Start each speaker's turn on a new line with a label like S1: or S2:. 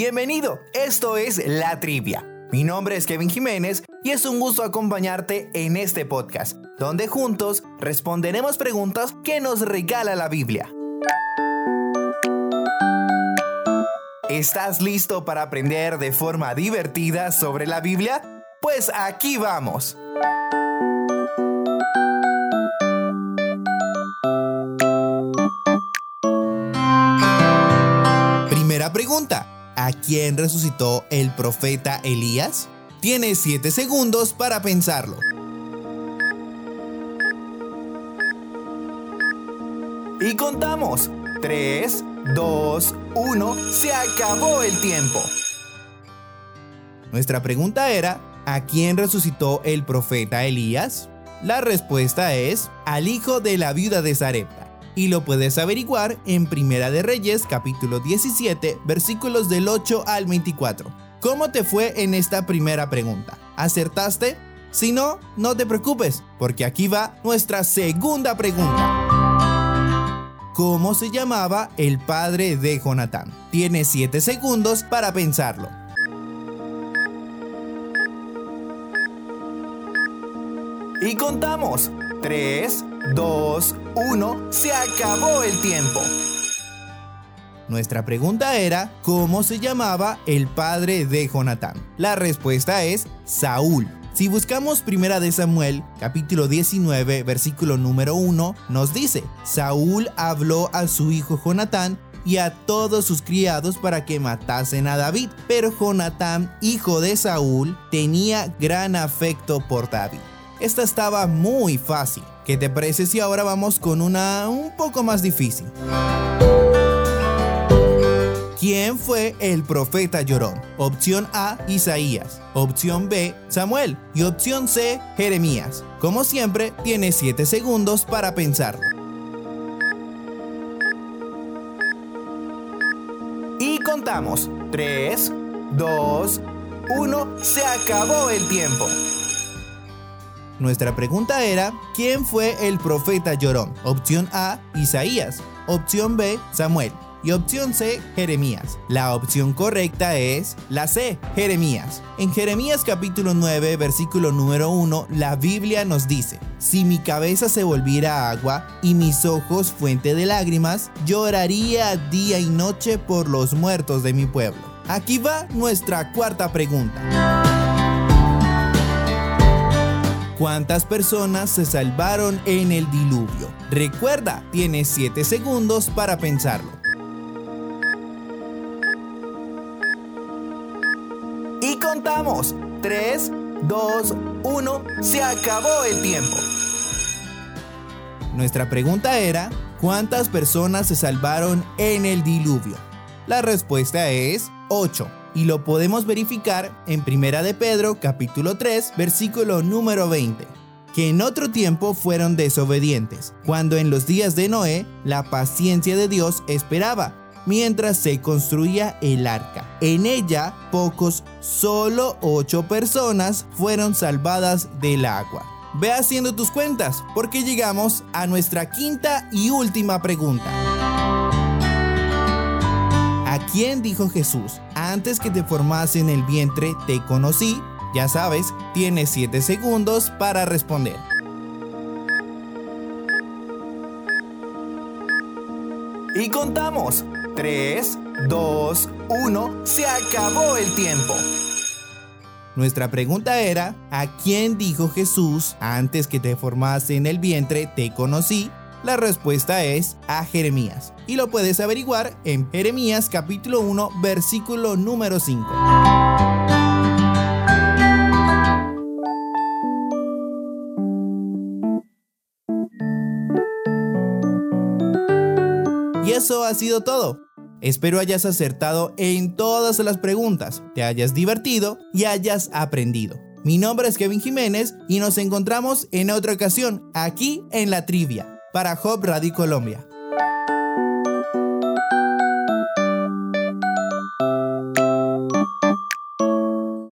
S1: bienvenido. Esto es La Trivia. Mi nombre es Kevin Jiménez y es un gusto acompañarte en este podcast, donde juntos responderemos preguntas que nos regala la Biblia. ¿Estás listo para aprender de forma divertida sobre la Biblia? Pues aquí vamos. Primera pregunta. ¿A quién resucitó el profeta Elías? Tienes 7 segundos para pensarlo. Y contamos. 3, 2, 1. Se acabó el tiempo. Nuestra pregunta era, ¿a quién resucitó el profeta Elías? La respuesta es, al hijo de la viuda de Zarepta y lo puedes averiguar en Primera de Reyes capítulo 17 versículos del 8 al 24. ¿Cómo te fue en esta primera pregunta? ¿Acertaste? Si no, no te preocupes, porque aquí va nuestra segunda pregunta. ¿Cómo se llamaba el padre de Jonatán? Tienes 7 segundos para pensarlo. Y contamos. 3, 2, 1. Se acabó el tiempo. Nuestra pregunta era, ¿cómo se llamaba el padre de Jonatán? La respuesta es Saúl. Si buscamos Primera de Samuel, capítulo 19, versículo número 1, nos dice, Saúl habló a su hijo Jonatán y a todos sus criados para que matasen a David, pero Jonatán, hijo de Saúl, tenía gran afecto por David. Esta estaba muy fácil. ¿Qué te parece si ahora vamos con una un poco más difícil? ¿Quién fue el profeta llorón? Opción A, Isaías. Opción B, Samuel. Y opción C, Jeremías. Como siempre, tienes 7 segundos para pensarlo. Y contamos. 3, 2, 1. Se acabó el tiempo. Nuestra pregunta era, ¿quién fue el profeta llorón? Opción A, Isaías. Opción B, Samuel. Y opción C, Jeremías. La opción correcta es la C, Jeremías. En Jeremías capítulo 9, versículo número 1, la Biblia nos dice, si mi cabeza se volviera agua y mis ojos fuente de lágrimas, lloraría día y noche por los muertos de mi pueblo. Aquí va nuestra cuarta pregunta. ¿Cuántas personas se salvaron en el diluvio? Recuerda, tienes 7 segundos para pensarlo. Y contamos. 3, 2, 1. Se acabó el tiempo. Nuestra pregunta era, ¿cuántas personas se salvaron en el diluvio? La respuesta es 8 y lo podemos verificar en Primera de Pedro capítulo 3 versículo número 20 que en otro tiempo fueron desobedientes, cuando en los días de Noé la paciencia de Dios esperaba, mientras se construía el arca. En ella, pocos, solo ocho personas fueron salvadas del agua. Ve haciendo tus cuentas, porque llegamos a nuestra quinta y última pregunta. ¿A quién dijo Jesús? Antes que te formase en el vientre, te conocí. Ya sabes, tienes 7 segundos para responder. Y contamos. 3, 2, 1. Se acabó el tiempo. Nuestra pregunta era, ¿a quién dijo Jesús antes que te formase en el vientre, te conocí? La respuesta es a Jeremías y lo puedes averiguar en Jeremías capítulo 1 versículo número 5. Y eso ha sido todo. Espero hayas acertado en todas las preguntas, te hayas divertido y hayas aprendido. Mi nombre es Kevin Jiménez y nos encontramos en otra ocasión aquí en la trivia para Hop Radio Colombia.